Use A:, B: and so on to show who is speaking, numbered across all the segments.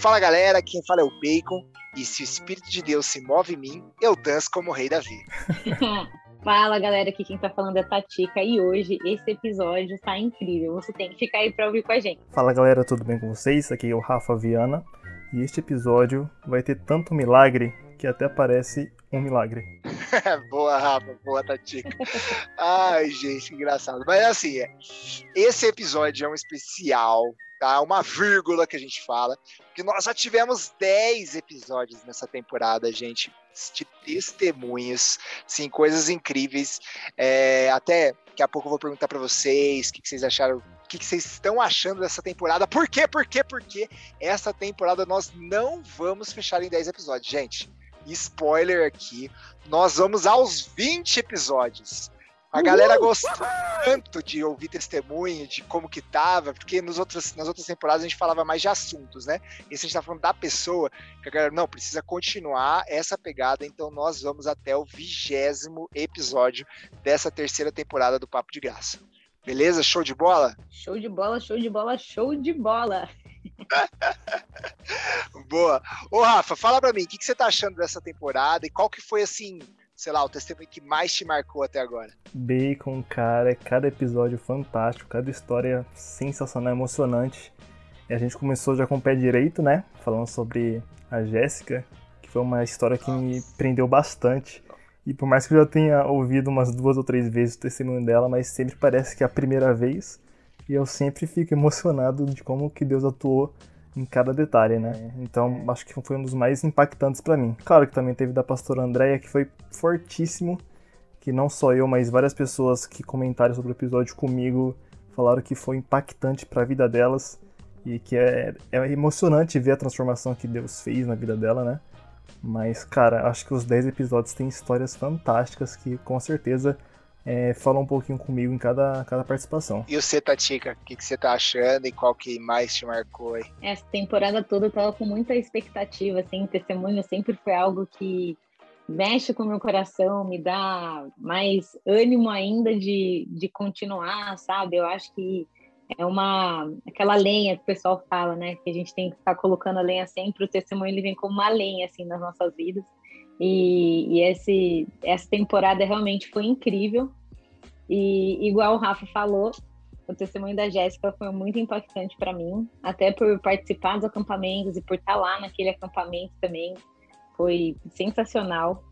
A: Fala galera, quem fala é o Bacon. E se o Espírito de Deus se move em mim, eu danço como o Rei Davi.
B: Fala galera, aqui quem tá falando é Tatica e hoje esse episódio tá incrível. Você tem que ficar aí pra ouvir com a gente.
C: Fala galera, tudo bem com vocês? Aqui é o Rafa Viana e este episódio vai ter tanto milagre que até parece um milagre.
A: boa, Rafa, boa, Tatica. Ai, gente, engraçado. Mas assim, é, esse episódio é um especial tá? Uma vírgula que a gente fala, que nós já tivemos 10 episódios nessa temporada, gente, de testemunhos, sim, coisas incríveis. É, até daqui a pouco eu vou perguntar para vocês o que, que vocês acharam o que, que vocês estão achando dessa temporada. Por quê? Por quê? Por quê? Essa temporada nós não vamos fechar em 10 episódios. Gente, spoiler aqui, nós vamos aos 20 episódios. A galera gostou tanto de ouvir testemunho, de como que tava, porque nos outros, nas outras temporadas a gente falava mais de assuntos, né? Esse a gente tá falando da pessoa, que a galera, não, precisa continuar essa pegada, então nós vamos até o vigésimo episódio dessa terceira temporada do Papo de Graça. Beleza? Show de bola?
B: Show de bola, show de bola, show de bola.
A: Boa. Ô, Rafa, fala pra mim, o que, que você tá achando dessa temporada e qual que foi, assim, sei lá, o testemunho que mais te marcou até agora?
C: Bacon, cara, cada episódio fantástico, cada história sensacional, emocionante. E a gente começou já com o pé direito, né? Falando sobre a Jéssica, que foi uma história que Nossa. me prendeu bastante. E por mais que eu já tenha ouvido umas duas ou três vezes o testemunho dela, mas sempre parece que é a primeira vez. E eu sempre fico emocionado de como que Deus atuou em cada detalhe, né? Então, acho que foi um dos mais impactantes para mim. Claro que também teve da pastora Andréia, que foi fortíssimo, que não só eu, mas várias pessoas que comentaram sobre o episódio comigo falaram que foi impactante para a vida delas e que é, é emocionante ver a transformação que Deus fez na vida dela, né? Mas, cara, acho que os 10 episódios têm histórias fantásticas que com certeza é, fala um pouquinho comigo em cada, cada participação.
A: E você, Tatica, o que, que você tá achando e qual que mais te marcou aí?
B: Essa temporada toda eu tava com muita expectativa, assim, testemunho sempre foi algo que mexe com o meu coração, me dá mais ânimo ainda de, de continuar, sabe? Eu acho que é uma aquela lenha que o pessoal fala, né? Que a gente tem que ficar colocando a lenha sempre. O testemunho ele vem como uma lenha assim nas nossas vidas. E, e esse, essa temporada realmente foi incrível. E igual o Rafa falou, o testemunho da Jéssica foi muito impactante para mim, até por participar dos acampamentos e por estar lá naquele acampamento também. Foi sensacional.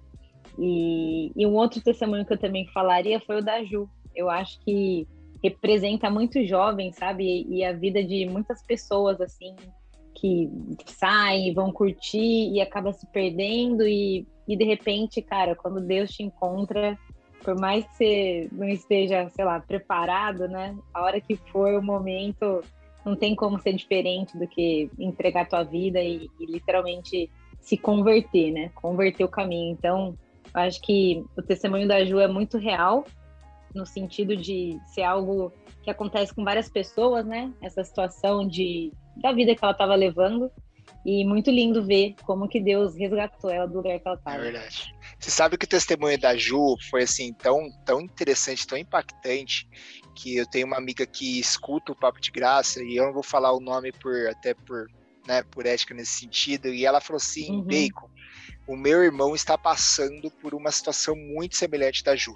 B: E, e um outro testemunho que eu também falaria foi o da Ju. Eu acho que representa muito jovem, sabe? E a vida de muitas pessoas, assim, que saem, vão curtir e acaba se perdendo e e de repente, cara, quando Deus te encontra, por mais que você não esteja, sei lá, preparado, né? A hora que for o momento, não tem como ser diferente do que entregar tua vida e, e literalmente se converter, né? Converter o caminho. Então, eu acho que o testemunho da Ju é muito real, no sentido de ser algo que acontece com várias pessoas, né? Essa situação de, da vida que ela estava levando. E muito lindo ver como que Deus resgatou ela do lugar que ela estava.
A: É verdade. Você sabe que o testemunho da Ju foi assim tão, tão interessante, tão impactante, que eu tenho uma amiga que escuta o Papo de Graça, e eu não vou falar o nome por até por, né, por ética nesse sentido, e ela falou assim, uhum. Bacon, o meu irmão está passando por uma situação muito semelhante da Ju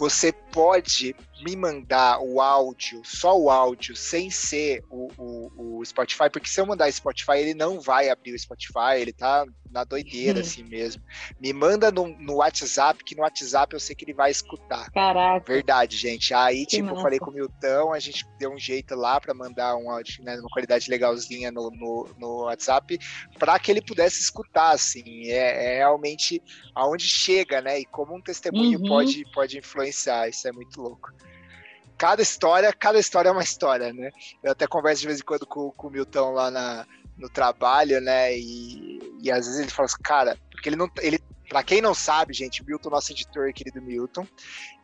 A: você pode me mandar o áudio, só o áudio, sem ser o, o, o, Spotify, porque se eu mandar Spotify, ele não vai abrir o Spotify, ele tá na doideira assim mesmo. Me manda no, no WhatsApp, que no WhatsApp eu sei que ele vai escutar.
B: Caraca.
A: Verdade, gente. Aí, que tipo, massa. eu falei com o Milton, a gente deu um jeito lá para mandar um áudio, né, uma qualidade legalzinha no, no, no WhatsApp, para que ele pudesse escutar, assim. É, é, realmente aonde chega, né? E como um testemunho uhum. pode, pode influenciar. Isso é muito louco cada história, cada história é uma história, né? Eu até converso de vez em quando com, com o Milton lá na, no trabalho, né? E, e às vezes ele fala assim, cara, porque ele não. Ele, Pra quem não sabe, gente, Milton, nosso editor, querido Milton,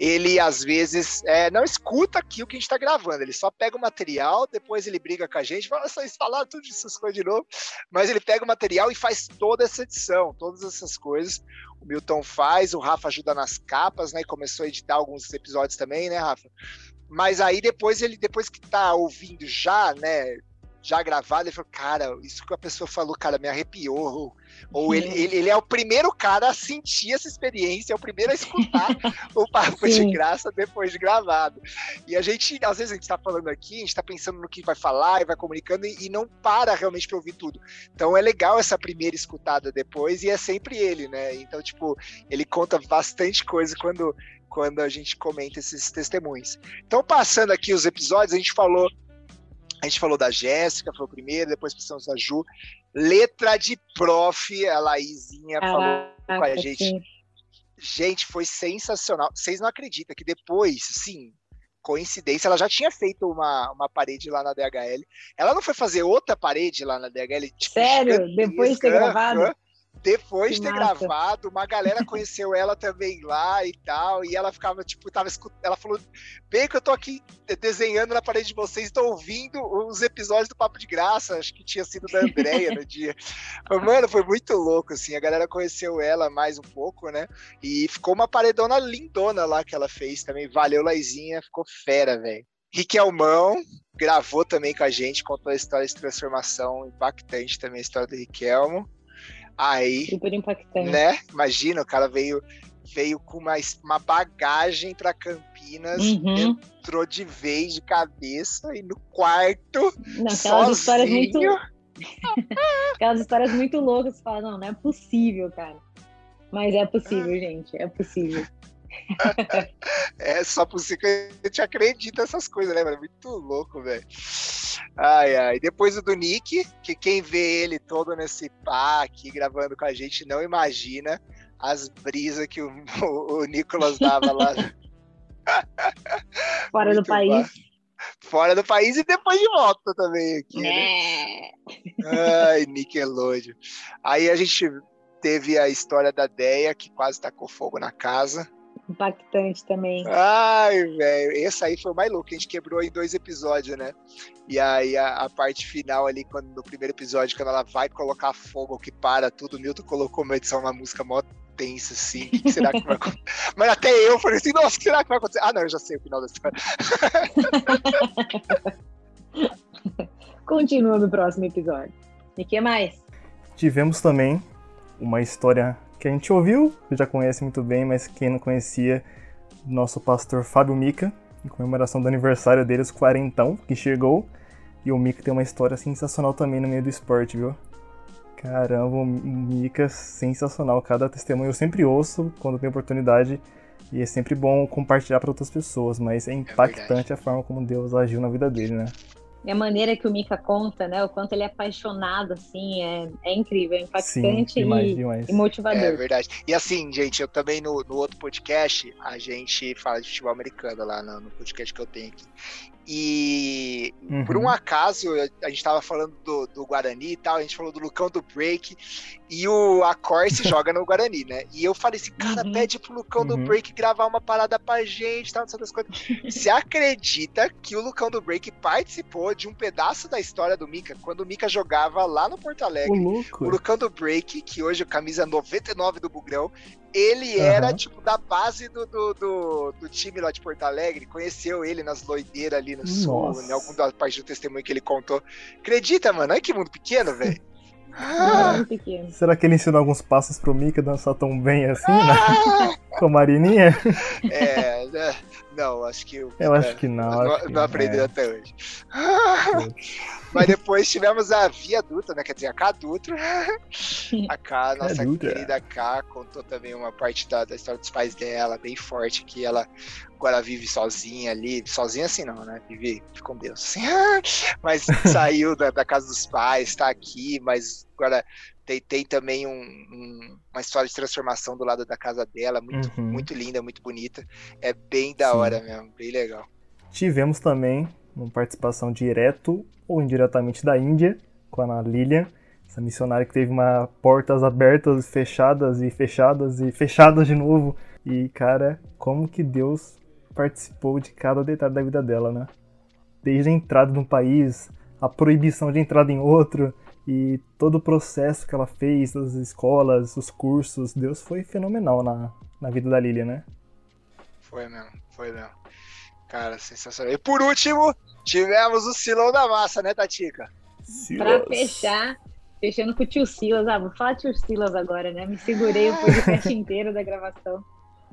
A: ele às vezes é, não escuta aqui o que a gente tá gravando, ele só pega o material, depois ele briga com a gente, fala, vocês falaram tudo essas coisas de novo, mas ele pega o material e faz toda essa edição, todas essas coisas. O Milton faz, o Rafa ajuda nas capas, né? E começou a editar alguns episódios também, né, Rafa? Mas aí depois ele, depois que tá ouvindo já, né? Já gravado, ele falou, cara, isso que a pessoa falou, cara, me arrepiou. Ou, ele, ele, ele, é o primeiro cara a sentir essa experiência, é o primeiro a escutar o papo Sim. de graça depois de gravado. E a gente, às vezes, a gente tá falando aqui, a gente tá pensando no que vai falar e vai comunicando e, e não para realmente para ouvir tudo. Então é legal essa primeira escutada depois e é sempre ele, né? Então, tipo, ele conta bastante coisa quando quando a gente comenta esses testemunhos. Então, passando aqui os episódios, a gente falou a gente falou da Jéssica, foi o primeiro, depois pensamos da Ju. Letra de prof, a Laizinha falou com a gente. Sim. Gente, foi sensacional. Vocês não acreditam que depois, sim, coincidência, ela já tinha feito uma, uma parede lá na DHL. Ela não foi fazer outra parede lá na DHL?
B: Tipo, Sério? Depois de ter gravado?
A: Depois de ter massa. gravado, uma galera conheceu ela também lá e tal, e ela ficava, tipo, tava escutando, ela falou, bem que eu tô aqui desenhando na parede de vocês, tô ouvindo os episódios do Papo de Graça, acho que tinha sido da Andréia no dia. Mano, foi muito louco, assim, a galera conheceu ela mais um pouco, né, e ficou uma paredona lindona lá que ela fez também, valeu Laizinha, ficou fera, velho. Riquelmão gravou também com a gente, contou a história de transformação impactante também, a história do Riquelmo. Aí,
B: Super impactante.
A: Né? Imagina, o cara veio veio com uma, uma bagagem para Campinas, uhum. entrou de vez de cabeça e no quarto. Não, aquelas histórias muito.
B: aquelas histórias muito loucas, você fala, não, não é possível, cara. Mas é possível, gente, é possível.
A: É só possível que a gente acredita nessas coisas, né, mano? Muito louco, velho. Ai, ai. Depois o do Nick, que quem vê ele todo nesse pá aqui gravando com a gente não imagina as brisas que o, o, o Nicolas dava lá.
B: Fora Muito do país.
A: Fora do país e depois de volta também aqui, né? né? Ai, Nickelodeon. Aí a gente teve a história da Deia, que quase tacou fogo na casa
B: impactante também.
A: Ai, velho, esse aí foi o mais louco, a gente quebrou em dois episódios, né? E aí a, a, parte final ali, quando no primeiro episódio, quando ela vai colocar fogo, que para tudo, o Milton colocou uma edição, uma música mó tensa, assim, o que, que será que vai acontecer? Mas até eu falei assim, nossa, o que será que vai acontecer? Ah, não, eu já sei o final da história.
B: Continua no próximo episódio. E o que mais?
C: Tivemos também uma história que a gente ouviu, já conhece muito bem, mas quem não conhecia, nosso pastor Fábio Mica, em comemoração do aniversário dele, os quarentão, que chegou. E o Mika tem uma história sensacional também no meio do esporte, viu? Caramba, o Mika sensacional. Cada testemunho eu sempre ouço quando tem oportunidade. E é sempre bom compartilhar para outras pessoas, mas é, é impactante é a forma como Deus agiu na vida dele, né?
B: E a maneira que o Mika conta, né? O quanto ele é apaixonado, assim, é, é incrível, é impactante Sim, demais, e, demais. e, motivador.
A: É verdade. E assim, gente, eu também no, no outro podcast, a gente fala de futebol americano lá no, no podcast que eu tenho aqui. E uhum. por um acaso, a gente tava falando do, do, Guarani e tal, a gente falou do Lucão do Break, e o Acor se joga no Guarani, né? E eu falei assim, cara, uhum. pede pro Lucão uhum. do Break gravar uma parada pra gente, tal, essas coisas. Você acredita que o Lucão do Break participou de um pedaço da história do Mika, quando o Mika jogava lá no Porto Alegre? O, o Lucão do Break, que hoje é camisa 99 do Bugrão, ele uhum. era, tipo, da base do, do, do, do, time lá de Porto Alegre. Conheceu ele nas loideiras ali no Nossa. sul, em alguma da parte do testemunho que ele contou. Acredita, mano? Olha que mundo pequeno, velho.
C: Ah, Será que ele ensinou alguns passos pro Mika dançar tão bem assim, né? Ah! Com a Marininha?
A: É, né? não, acho que. Eu,
C: eu acho que não.
A: Não,
C: que
A: não aprendeu é. até hoje. Mas depois tivemos a Via Dutra, né? Quer dizer, a K Dutra. A K, nossa querida K, contou também uma parte da, da, história dos pais dela, bem forte, que ela agora vive sozinha ali. Sozinha assim não, né? Vive com Deus. Assim. Mas saiu da, da casa dos pais, tá aqui, mas agora tem, tem também um, um, uma história de transformação do lado da casa dela, muito, uhum. muito linda, muito bonita. É bem da Sim. hora mesmo, bem legal.
C: Tivemos também uma participação direto ou indiretamente da Índia, com a Lilian, essa missionária que teve uma portas abertas, fechadas e fechadas e fechadas de novo. E cara, como que Deus participou de cada detalhe da vida dela, né? Desde a entrada no país, a proibição de entrada em outro e todo o processo que ela fez, as escolas, os cursos, Deus foi fenomenal na, na vida da Lilian, né?
A: Foi mesmo, foi mesmo. Cara, sensacional. E por último, tivemos o Silão da Massa, né, Tatica?
B: Para fechar, fechando com o tio Silas. Ah, vou falar tio Silas agora, né? Me segurei o podcast inteiro da gravação.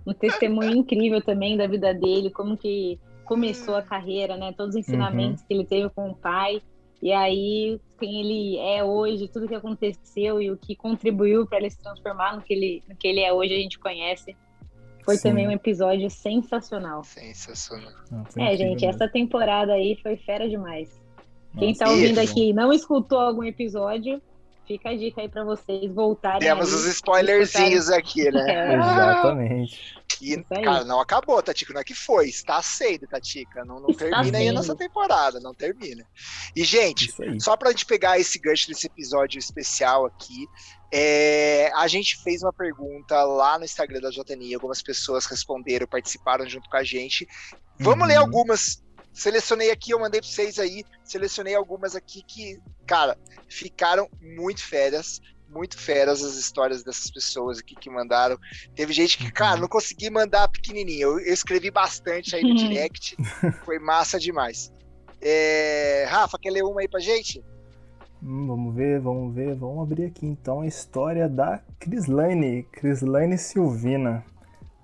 B: Um testemunho incrível também da vida dele, como que começou a carreira, né? Todos os ensinamentos uhum. que ele teve com o pai. E aí, quem ele é hoje, tudo que aconteceu e o que contribuiu para ele se transformar no que ele, no que ele é hoje, a gente conhece. Foi Sim. também um episódio sensacional.
A: Sensacional.
B: Ah, é, gente, essa temporada aí foi fera demais. Nossa, Quem tá ouvindo isso. aqui e não escutou algum episódio, fica a dica aí para vocês voltarem.
A: Temos os spoilerzinhos aqui, né?
C: É. Exatamente.
A: E, cara, não acabou, Tatica. Não é que foi. Está sendo, Tatica. Não, não termina aí a nossa temporada. Não termina. E, gente, só pra gente pegar esse gancho desse episódio especial aqui, é, a gente fez uma pergunta lá no Instagram da JNI. Algumas pessoas responderam, participaram junto com a gente. Vamos uhum. ler algumas. Selecionei aqui, eu mandei para vocês aí. Selecionei algumas aqui que, cara, ficaram muito férias muito feras as histórias dessas pessoas aqui que mandaram. Teve gente que, cara, não consegui mandar pequenininho. Eu, eu escrevi bastante aí no direct. Foi massa demais. É... Rafa, quer ler uma aí pra gente?
C: Hum, vamos ver, vamos ver. Vamos abrir aqui então a história da Crislane, Crislane Silvina.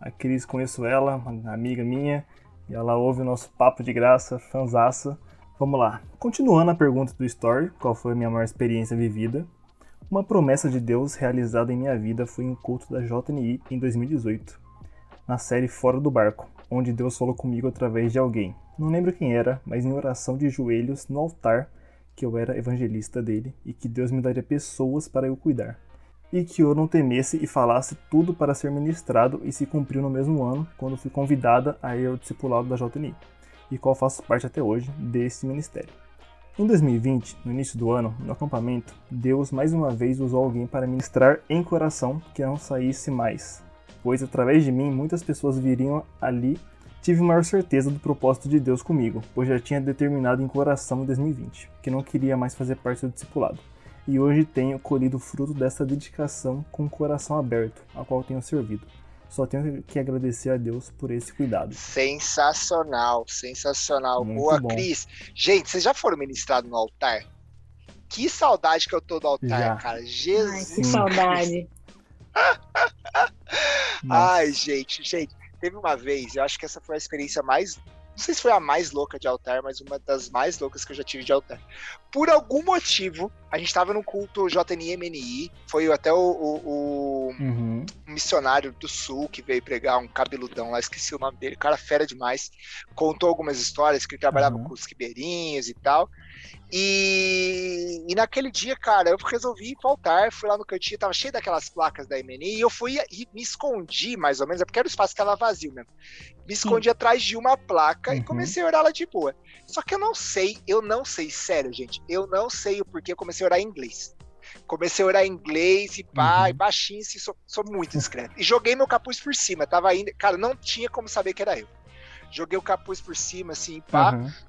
C: A Cris, conheço ela, uma amiga minha, e ela ouve o nosso papo de graça, fanzaça. Vamos lá. Continuando a pergunta do Story, qual foi a minha maior experiência vivida? Uma promessa de Deus realizada em minha vida foi em um culto da JNI em 2018, na série Fora do Barco, onde Deus falou comigo através de alguém. Não lembro quem era, mas em oração de joelhos no altar, que eu era evangelista dele e que Deus me daria pessoas para eu cuidar. E que eu não temesse e falasse tudo para ser ministrado e se cumpriu no mesmo ano, quando fui convidada a ir ao discipulado da JNI, e qual faço parte até hoje desse ministério. Em 2020, no início do ano, no acampamento, Deus mais uma vez usou alguém para ministrar em coração que não saísse mais, pois através de mim muitas pessoas viriam ali. Tive maior certeza do propósito de Deus comigo, pois já tinha determinado em coração em 2020 que não queria mais fazer parte do discipulado. E hoje tenho colhido o fruto dessa dedicação com o coração aberto, a qual tenho servido. Só tenho que agradecer a Deus por esse cuidado.
A: Sensacional, sensacional. Muito Boa, bom. Cris. Gente, vocês já foram ministrados no altar? Que saudade que eu tô do altar, já. cara. Jesus. Ai,
B: que saudade.
A: Ai, gente, gente. Teve uma vez, eu acho que essa foi a experiência mais não sei se foi a mais louca de altar, mas uma das mais loucas que eu já tive de altar. Por algum motivo, a gente tava num culto JNI-MNI, foi até o, o, o uhum. missionário do Sul que veio pregar, um cabeludão lá, esqueci o nome dele, cara fera demais, contou algumas histórias que ele trabalhava uhum. com os ribeirinhos e tal. E, e, naquele dia, cara, eu resolvi faltar, fui lá no cantinho, tava cheio daquelas placas da MNI, e eu fui e me escondi, mais ou menos, é porque era o espaço que tava vazio mesmo. Me escondi Sim. atrás de uma placa uhum. e comecei a orar lá de boa. Só que eu não sei, eu não sei, sério, gente, eu não sei o porquê eu comecei a orar em inglês. Comecei a orar em inglês e pá, uhum. e baixinho, assim, sou, sou muito discreto. E joguei meu capuz por cima, tava ainda, cara, não tinha como saber que era eu. Joguei o capuz por cima, assim, pá. Uhum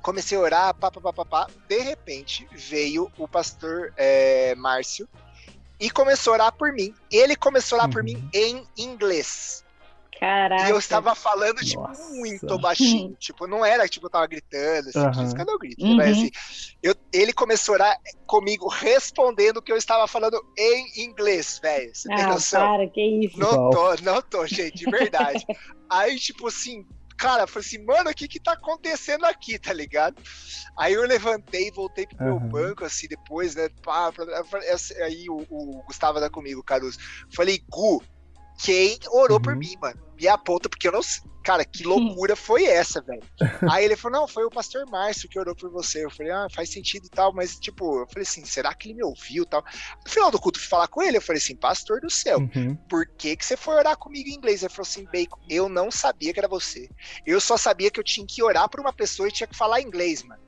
A: comecei a orar, pá, pá, pá, pá, pá. De repente veio o pastor é, Márcio e começou a orar por mim. Ele começou a orar uhum. por mim uhum. em inglês.
B: Caraca.
A: E eu estava falando, tipo, Nossa. muito baixinho. tipo, não era, tipo, eu tava gritando, assim, uhum. cadê eu grito? Uhum. Mas, assim, eu, ele começou a orar comigo, respondendo o que eu estava falando em inglês, velho. Você
B: ah, tem noção? Para, que isso?
A: Não tô, não tô, gente, de verdade. Aí, tipo assim, cara, falei assim, mano, o que que tá acontecendo aqui, tá ligado? Aí eu levantei, voltei pro uhum. meu banco, assim, depois, né, pá, aí o, o Gustavo tá comigo, Caruso. Falei, Gu, quem orou uhum. por mim, mano? Me aponta, porque eu não Cara, que loucura foi essa, velho? Aí ele falou: não, foi o pastor Márcio que orou por você. Eu falei, ah, faz sentido e tal, mas, tipo, eu falei assim, será que ele me ouviu e tal? No final do culto, fui falar com ele, eu falei assim, pastor do céu, uhum. por que, que você foi orar comigo em inglês? Ele falou assim, Bacon, eu não sabia que era você. Eu só sabia que eu tinha que orar por uma pessoa e tinha que falar inglês, mano.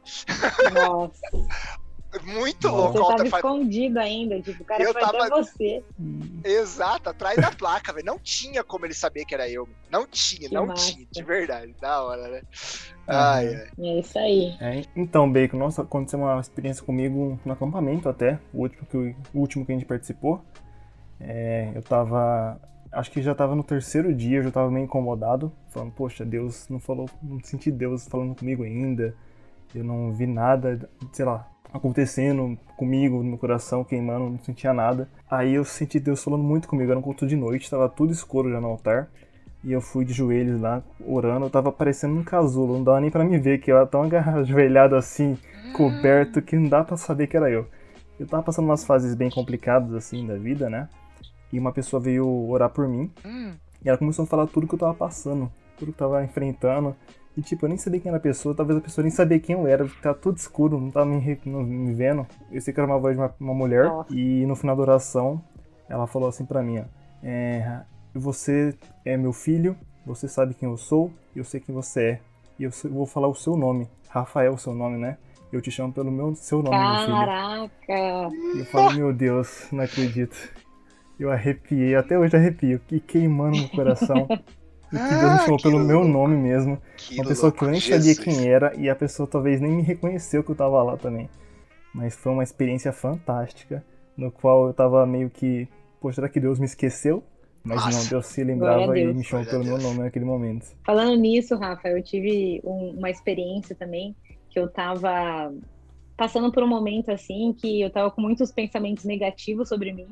B: Nossa.
A: Muito louco.
B: Você tava escondido ainda, tipo, o cara eu foi tava... você.
A: Exato, atrás da placa, velho. Não tinha como ele saber que era eu. Não tinha, que não massa. tinha, de verdade. Da hora, né?
B: Ai, ai. É isso aí.
C: É, então, Bacon, nossa, aconteceu uma experiência comigo no acampamento até, o último que, o último que a gente participou. É, eu tava. Acho que já tava no terceiro dia, eu já tava meio incomodado, falando, poxa, Deus não falou, não senti Deus falando comigo ainda eu não vi nada, sei lá, acontecendo comigo, no meu coração, queimando, não sentia nada. Aí eu senti Deus falando muito comigo, era um culto de noite, tava tudo escuro já no altar. E eu fui de joelhos lá, orando, eu tava parecendo um casulo, não dava nem para me ver, que eu era tão ajoelhado assim, coberto, que não dá para saber que era eu. Eu tava passando umas fases bem complicadas assim da vida, né? E uma pessoa veio orar por mim. Hum. E ela começou a falar tudo que eu tava passando, tudo que eu tava enfrentando. E tipo, eu nem sabia quem era a pessoa, talvez a pessoa nem sabia quem eu era, tava tudo escuro, não tava me, não, me vendo. Eu sei que era uma voz de uma, uma mulher. Nossa. E no final da oração, ela falou assim pra mim, ó. É, você é meu filho, você sabe quem eu sou, eu sei quem você é. E eu, eu vou falar o seu nome. Rafael, seu nome, né? Eu te chamo pelo meu, seu nome,
B: Caraca.
C: meu filho. Caraca! Eu falo, meu Deus, não acredito. Eu arrepiei, até hoje arrepio, que queimando no coração. E que Deus me chamou pelo louco. meu nome mesmo. Que uma pessoa louco, que eu nem Jesus. sabia quem era e a pessoa talvez nem me reconheceu que eu tava lá também. Mas foi uma experiência fantástica, no qual eu tava meio que, poxa, será que Deus me esqueceu? Mas Nossa. não, Deus se lembrava e me chamou pelo meu nome naquele momento.
B: Falando nisso, Rafa, eu tive um, uma experiência também que eu tava passando por um momento assim que eu tava com muitos pensamentos negativos sobre mim.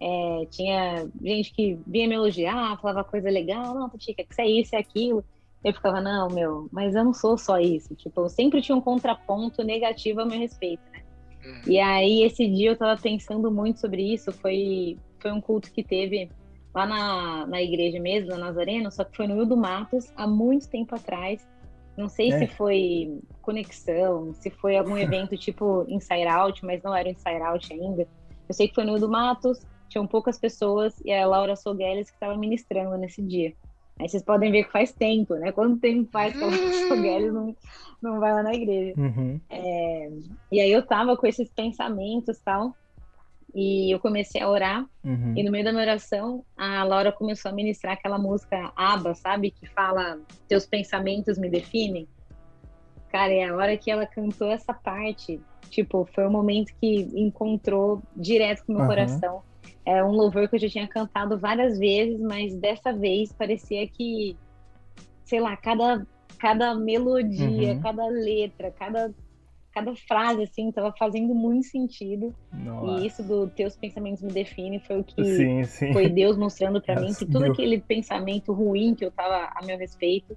B: É, tinha gente que vinha me elogiar, falava coisa legal, não, Tica, que isso é isso, é aquilo. Eu ficava, não, meu, mas eu não sou só isso. Tipo, eu sempre tinha um contraponto negativo a meu respeito, né? Uhum. E aí, esse dia eu tava pensando muito sobre isso. Foi, foi um culto que teve lá na, na igreja mesmo, na Nazareno, só que foi no Rio do Matos, há muito tempo atrás. Não sei é. se foi conexão, se foi algum evento tipo Inside Out, mas não era Inside Out ainda. Eu sei que foi no Rio do Matos, tinham poucas pessoas e a Laura Sogueles que estava ministrando nesse dia. Aí vocês podem ver que faz tempo, né? Quanto tempo faz que a Laura Sogueles não, não vai lá na igreja?
C: Uhum.
B: É, e aí eu tava com esses pensamentos tal. E eu comecei a orar. Uhum. E no meio da minha oração, a Laura começou a ministrar aquela música Aba, sabe? Que fala: Teus pensamentos me definem. Cara, é a hora que ela cantou essa parte, tipo, foi um momento que encontrou direto com o meu uhum. coração. É um louvor que eu já tinha cantado várias vezes, mas dessa vez parecia que, sei lá, cada, cada melodia, uhum. cada letra, cada cada frase, assim, tava fazendo muito sentido. Nossa. E isso do teus pensamentos me define foi o que sim, sim. foi Deus mostrando para mim que todo aquele pensamento ruim que eu tava a meu respeito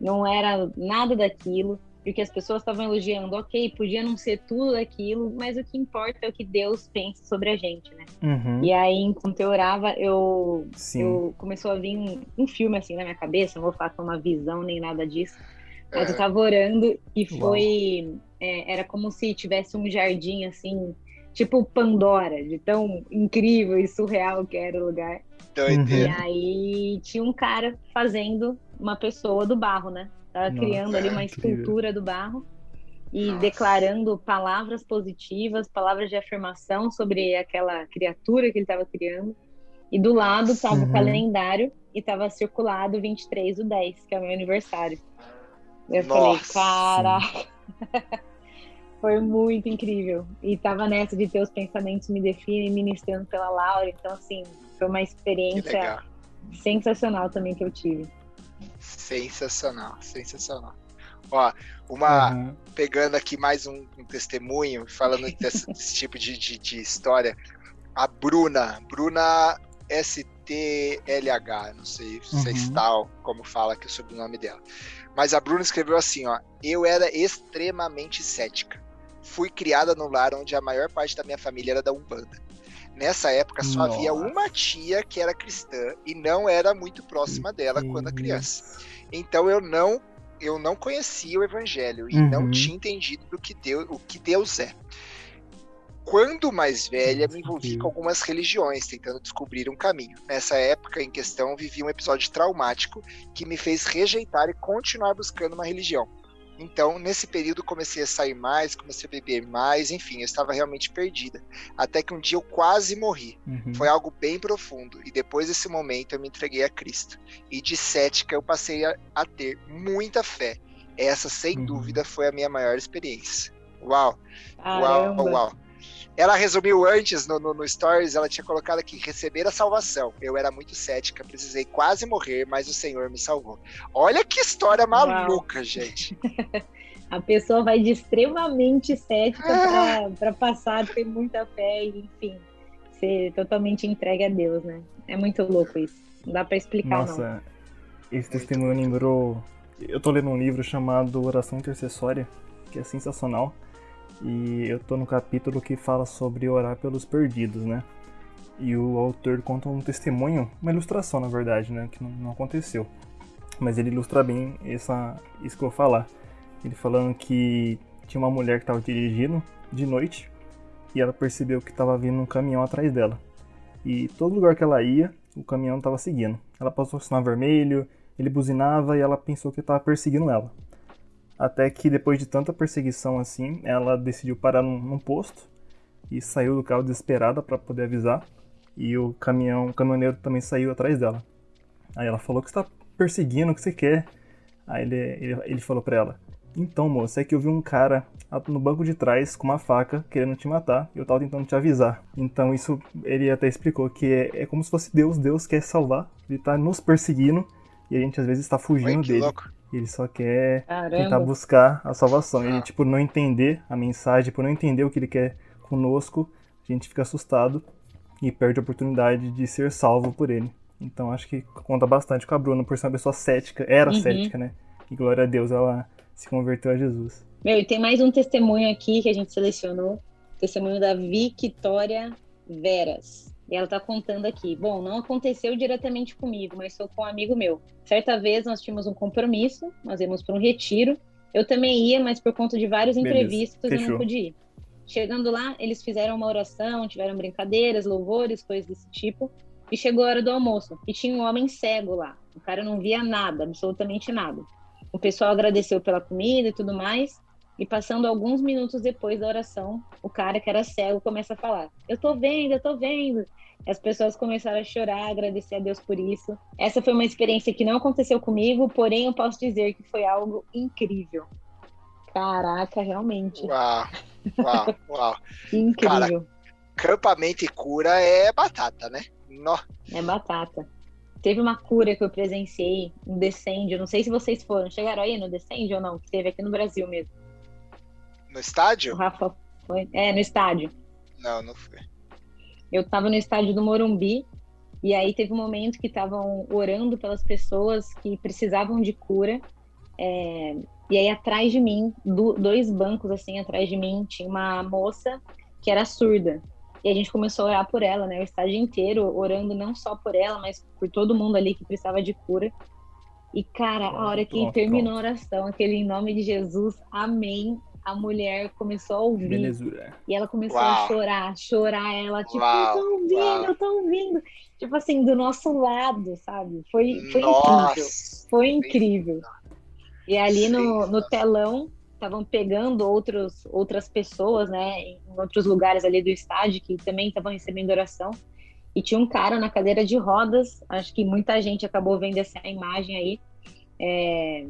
B: não era nada daquilo. E que as pessoas estavam elogiando, ok, podia não ser tudo aquilo, mas o que importa é o que Deus pensa sobre a gente, né?
C: Uhum.
B: E aí, enquanto eu orava, eu, eu começou a vir um, um filme assim na minha cabeça, não vou falar com uma visão nem nada disso, mas é. eu tava orando e foi é, era como se tivesse um jardim assim, tipo Pandora, de tão incrível e surreal que era o lugar. E aí tinha um cara fazendo uma pessoa do barro, né? Tava Nossa, criando ali uma escultura do barro e Nossa. declarando palavras positivas, palavras de afirmação sobre aquela criatura que ele estava criando. E do lado estava uhum. o calendário e estava circulado 23 do 10, que é o meu aniversário. Eu Nossa. falei, caraca. Foi muito incrível. E tava nessa de ter os pensamentos me definem, ministrando pela Laura. Então, assim, foi uma experiência sensacional também que eu tive.
A: Sensacional, sensacional. Ó, uma. Uhum. Pegando aqui mais um, um testemunho, falando desse, desse tipo de, de, de, história. A Bruna, Bruna STLH, não sei, uhum. sei se tal, como fala aqui o sobrenome dela. Mas a Bruna escreveu assim, ó. Eu era extremamente cética fui criada no lar onde a maior parte da minha família era da Umbanda. Nessa época só Nossa. havia uma tia que era cristã e não era muito próxima dela quando criança. Então eu não eu não conhecia o evangelho e uhum. não tinha entendido do que Deus, o que Deus é. Quando mais velha, me envolvi com algumas religiões, tentando descobrir um caminho. Nessa época em questão, vivi um episódio traumático que me fez rejeitar e continuar buscando uma religião. Então, nesse período, comecei a sair mais, comecei a beber mais, enfim, eu estava realmente perdida. Até que um dia eu quase morri. Uhum. Foi algo bem profundo. E depois desse momento, eu me entreguei a Cristo. E de cética, eu passei a, a ter muita fé. Essa, sem uhum. dúvida, foi a minha maior experiência. Uau! Caramba. Uau, uau! Ela resumiu antes no, no, no, Stories, ela tinha colocado aqui: receber a salvação. Eu era muito cética, precisei quase morrer, mas o Senhor me salvou. Olha que história maluca, Uau. gente.
B: A pessoa vai de extremamente cética ah. para passar a ter muita fé e, enfim, ser totalmente entregue a Deus, né? É muito louco isso. Não dá para explicar, Nossa, não.
C: esse testemunho lembrou... Eu tô lendo um livro chamado Oração Intercessória, que é sensacional. E eu tô no capítulo que fala sobre orar pelos perdidos, né? E o autor conta um testemunho, uma ilustração na verdade, né? Que não, aconteceu. Mas ele ilustra bem essa, isso que eu vou falar. Ele falando que tinha uma mulher que estava dirigindo de noite e ela percebeu que estava vindo um caminhão atrás dela. E todo lugar que ela ia, o caminhão estava seguindo. Ela passou o sinal vermelho, ele buzinava e ela pensou que estava perseguindo ela. Até que depois de tanta perseguição assim, ela decidiu parar num, num posto e saiu do carro desesperada para poder avisar. E o caminhão, o caminhoneiro também saiu atrás dela. Aí ela falou que está perseguindo, o que você quer? Aí ele, ele, ele falou para ela: Então, moça, é que eu vi um cara no banco de trás com uma faca querendo te matar e eu tava tentando te avisar. Então, isso ele até explicou que é, é como se fosse Deus, Deus quer salvar, ele tá nos perseguindo e a gente às vezes está fugindo Oi, dele. Louco. Ele só quer Caramba. tentar buscar a salvação. Ele, tipo, não entender a mensagem, por não entender o que ele quer conosco, a gente fica assustado e perde a oportunidade de ser salvo por ele. Então acho que conta bastante com a Bruna, por ser uma pessoa cética, era uhum. cética, né? E glória a Deus, ela se converteu a Jesus.
B: Meu, e tem mais um testemunho aqui que a gente selecionou. Testemunho da Victoria Veras. E ela tá contando aqui. Bom, não aconteceu diretamente comigo, mas sou com um amigo meu. Certa vez nós tínhamos um compromisso, nós íamos para um retiro. Eu também ia, mas por conta de vários imprevistos Beleza. eu não pude ir. Chegando lá, eles fizeram uma oração, tiveram brincadeiras, louvores, coisas desse tipo. E chegou a hora do almoço. E tinha um homem cego lá. O cara não via nada, absolutamente nada. O pessoal agradeceu pela comida e tudo mais. E passando alguns minutos depois da oração, o cara que era cego começa a falar: Eu tô vendo, eu tô vendo. As pessoas começaram a chorar, agradecer a Deus por isso. Essa foi uma experiência que não aconteceu comigo, porém eu posso dizer que foi algo incrível. Caraca, realmente.
A: Uau, uau, uau.
B: incrível.
A: Cara, campamento e cura é batata, né? No.
B: É batata. Teve uma cura que eu presenciei, um descende, não sei se vocês foram, chegaram aí no descende ou não, que teve aqui no Brasil mesmo.
A: No estádio?
B: O Rafa foi. É, no estádio.
A: Não, não fui.
B: Eu tava no estádio do Morumbi, e aí teve um momento que estavam orando pelas pessoas que precisavam de cura. É, e aí atrás de mim, do, dois bancos assim atrás de mim, tinha uma moça que era surda. E a gente começou a orar por ela, né? O estádio inteiro orando não só por ela, mas por todo mundo ali que precisava de cura. E, cara, a hora que pronto, terminou pronto. a oração, aquele em nome de Jesus, amém. A mulher começou a ouvir. Belezura. E ela começou Uau. a chorar, chorar. Ela, tipo, Uau. eu tô ouvindo, Uau. eu tô ouvindo. Tipo assim, do nosso lado, sabe? Foi, foi incrível. Foi incrível. E ali no, no telão, estavam pegando outros, outras pessoas, né, em outros lugares ali do estádio que também estavam recebendo oração. E tinha um cara na cadeira de rodas, acho que muita gente acabou vendo essa imagem aí. É...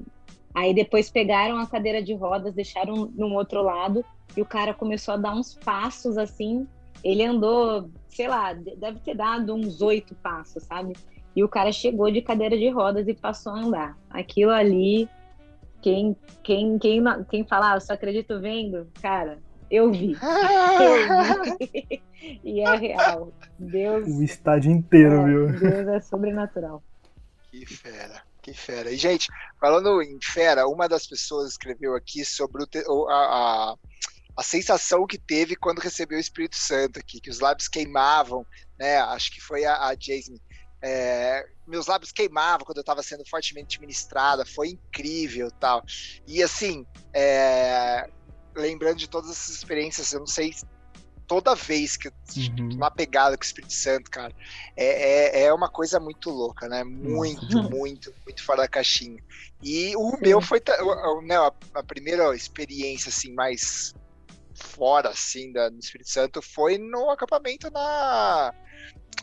B: Aí depois pegaram a cadeira de rodas, deixaram num outro lado, e o cara começou a dar uns passos assim. Ele andou, sei lá, deve ter dado uns oito passos, sabe? E o cara chegou de cadeira de rodas e passou a andar. Aquilo ali quem, quem, quem, quem falar, ah, só acredito vendo, cara, eu vi. eu vi. e é real. Deus.
C: O estádio inteiro,
B: é,
C: viu?
B: Deus é sobrenatural.
A: Que fera, que fera. E, gente, falando em fera, uma das pessoas escreveu aqui sobre o, a, a, a sensação que teve quando recebeu o Espírito Santo aqui, que os lábios queimavam, né? Acho que foi a, a Jasmine é, meus lábios queimavam quando eu estava sendo fortemente ministrada, foi incrível tal. E assim, é, lembrando de todas essas experiências, eu não sei toda vez que eu uhum. uma pegada com o Espírito Santo, cara, é, é, é uma coisa muito louca, né? Muito, uhum. muito, muito fora da caixinha. E o meu foi né, a, a, primeira experiência assim mais fora assim da, do Espírito Santo foi no acampamento na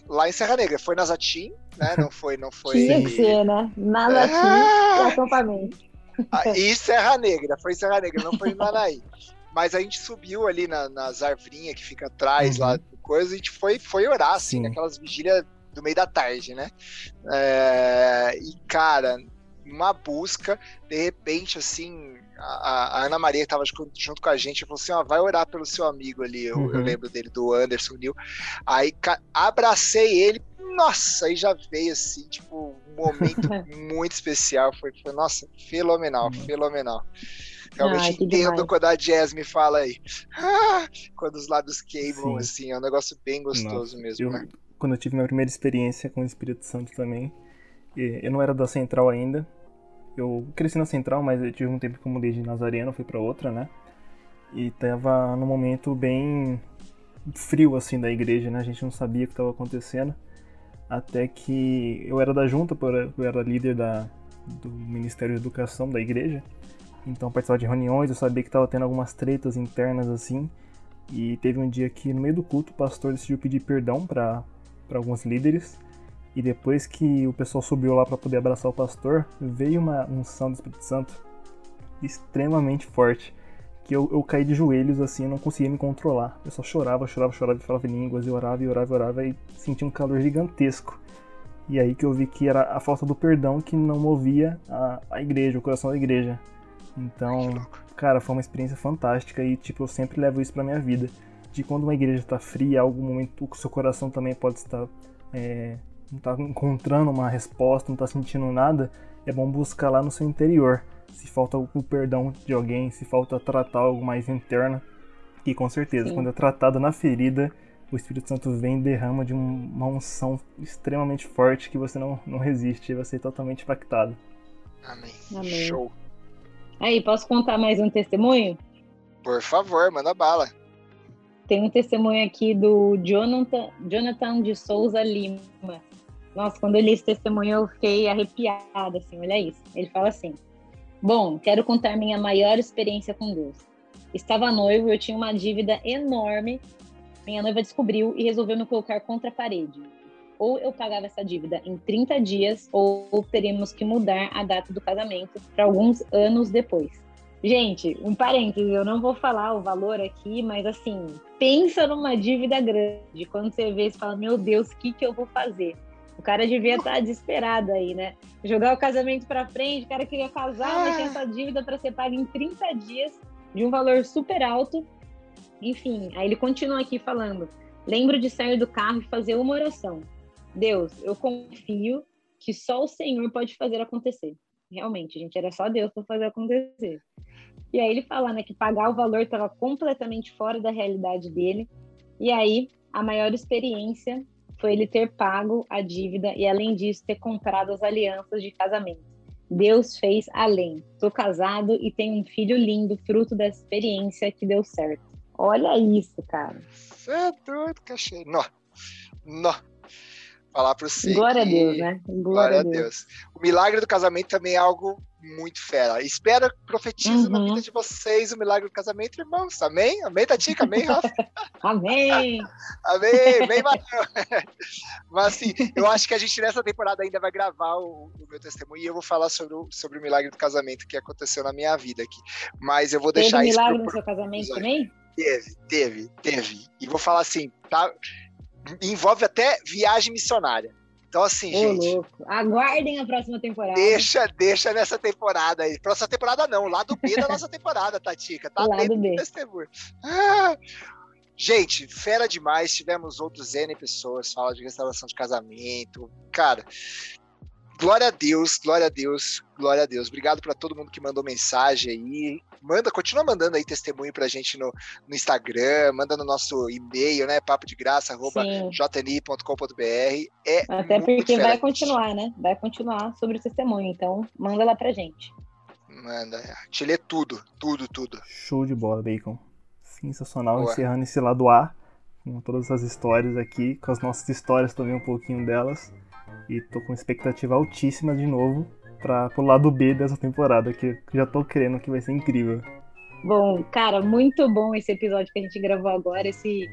A: lá em Serra Negra. Foi na Zatim, né? Não foi, não foi.
B: Tinha que ser, né? Na Zatim, ah! acampamento.
A: Ah, e Serra Negra, foi em Serra Negra, não foi em Manaí. Mas a gente subiu ali na, nas arvrinhas que fica atrás uhum. lá do coisa, a gente foi, foi orar, assim, Sim. naquelas vigílias do meio da tarde, né? É, e, cara, uma busca, de repente, assim, a, a Ana Maria estava junto com a gente falou assim: ó, vai orar pelo seu amigo ali. Eu, uhum. eu lembro dele, do Anderson Neil. Aí abracei ele, nossa, aí já veio assim, tipo, um momento muito especial. Foi, foi nossa, fenomenal, uhum. fenomenal. Realmente Ai, entendo demais. quando a Jazz me fala aí. Ah, quando os lábios queimam, Sim. assim, é um negócio bem gostoso nossa, mesmo,
C: eu,
A: né?
C: Quando eu tive minha primeira experiência com o Espírito Santo também, eu não era da Central ainda. Eu cresci na Central, mas eu tive um tempo que eu mudei de Nazareno, fui para outra, né? E tava num momento bem frio, assim, da igreja, né? A gente não sabia o que estava acontecendo. Até que eu era da junta, eu era líder da, do Ministério de Educação da igreja. Então participava de reuniões, eu sabia que estava tendo algumas tretas internas assim. E teve um dia que no meio do culto o pastor decidiu pedir perdão para alguns líderes. E depois que o pessoal subiu lá para poder abraçar o pastor, veio uma unção do Espírito Santo extremamente forte. Que eu, eu caí de joelhos assim, não conseguia me controlar. Eu só chorava, chorava, chorava, falava línguas, e orava, e orava, e orava, e sentia um calor gigantesco. E aí que eu vi que era a falta do perdão que não movia a, a igreja, o coração da igreja. Então, cara, foi uma experiência fantástica e, tipo, eu sempre levo isso pra minha vida. De quando uma igreja tá fria, algum momento o seu coração também pode estar. É, não tá encontrando uma resposta, não tá sentindo nada, é bom buscar lá no seu interior. Se falta o perdão de alguém, se falta tratar algo mais interno. E com certeza, Sim. quando é tratado na ferida, o Espírito Santo vem e derrama de uma unção extremamente forte que você não, não resiste e vai ser totalmente impactado.
A: Amém. Amém. Show.
B: Aí, posso contar mais um testemunho?
A: Por favor, manda bala.
B: Tem um testemunho aqui do Jonathan, Jonathan de Souza Lima. Nossa, quando eu li esse testemunho eu fiquei arrepiada, assim, olha isso. Ele fala assim: Bom, quero contar minha maior experiência com Deus. Estava noivo, eu tinha uma dívida enorme. Minha noiva descobriu e resolveu me colocar contra a parede ou eu pagava essa dívida em 30 dias, ou teríamos que mudar a data do casamento para alguns anos depois. Gente, um parênteses, eu não vou falar o valor aqui, mas assim, pensa numa dívida grande. Quando você vê, você fala, meu Deus, o que, que eu vou fazer? O cara devia estar desesperado aí, né? Jogar o casamento para frente, o cara queria casar, mas tinha essa dívida para ser paga em 30 dias, de um valor super alto. Enfim, aí ele continua aqui falando: lembro de sair do carro e fazer uma oração. Deus, eu confio que só o Senhor pode fazer acontecer. Realmente, gente, era só Deus para fazer acontecer. E aí ele fala, né, que pagar o valor estava completamente fora da realidade dele. E aí a maior experiência foi ele ter pago a dívida e além disso ter comprado as alianças de casamento. Deus fez além. Sou casado e tenho um filho lindo, fruto da experiência que deu certo. Olha isso, cara.
A: Você é doido, cachê. Não. Não falar para você.
B: Glória que... a Deus, né?
A: Glória, Glória a Deus. Deus. O milagre do casamento também é algo muito fera. Espero, profetizo uhum. na vida de vocês o milagre do casamento, irmãos. Amém? Amém, Tatica? Amém, Rafa?
B: Amém!
A: Amém! Amém, Mas assim, eu acho que a gente nessa temporada ainda vai gravar o, o, meu testemunho e eu vou falar sobre o, sobre o milagre do casamento que aconteceu na minha vida aqui. Mas eu vou deixar
B: teve
A: isso.
B: milagre pro, no seu casamento episódio. também?
A: Teve, teve, teve. E vou falar assim, tá? Envolve até viagem missionária. Então, assim, Ô, gente. Louco.
B: Aguardem a próxima temporada.
A: Deixa, deixa nessa temporada aí. Próxima temporada não, lado B da nossa temporada, Tatica. Tá
B: lado B.
A: Ah, gente, fera demais. Tivemos outros N pessoas, fala de restauração de casamento. Cara, glória a Deus, glória a Deus, glória a Deus. Obrigado para todo mundo que mandou mensagem aí. Manda, continua mandando aí testemunho pra gente no, no Instagram, manda no nosso e-mail, né? papo de graça, arroba jni.com.br.
B: É Até porque vai continuar, né? Vai continuar sobre o testemunho, então manda lá pra gente.
A: Manda, te lê tudo, tudo, tudo.
C: Show de bola, Bacon. Sensacional, Boa. encerrando esse lado A, com todas essas histórias aqui, com as nossas histórias também, um pouquinho delas. E tô com expectativa altíssima de novo para pro lado B dessa temporada, que já tô crendo que vai ser incrível.
B: Bom, cara, muito bom esse episódio que a gente gravou agora, esse,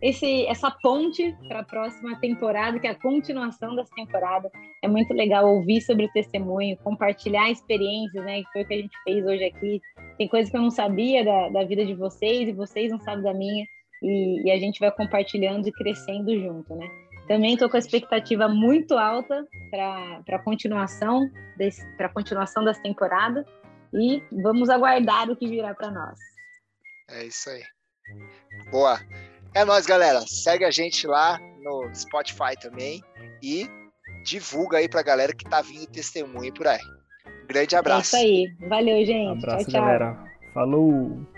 B: esse essa ponte para a próxima temporada, que é a continuação dessa temporada. É muito legal ouvir sobre o testemunho, compartilhar experiências, né? Que foi o que a gente fez hoje aqui. Tem coisas que eu não sabia da, da vida de vocês e vocês não sabem da minha. E, e a gente vai compartilhando e crescendo junto, né? Também estou com a expectativa muito alta para a continuação, para continuação das temporadas e vamos aguardar o que virá para nós.
A: É isso aí. Boa. É nóis, galera. Segue a gente lá no Spotify também e divulga aí pra galera que tá vindo testemunho por aí. Um grande abraço.
B: É isso aí. Valeu, gente.
C: Abraço,
B: tchau, tchau.
C: galera. Falou!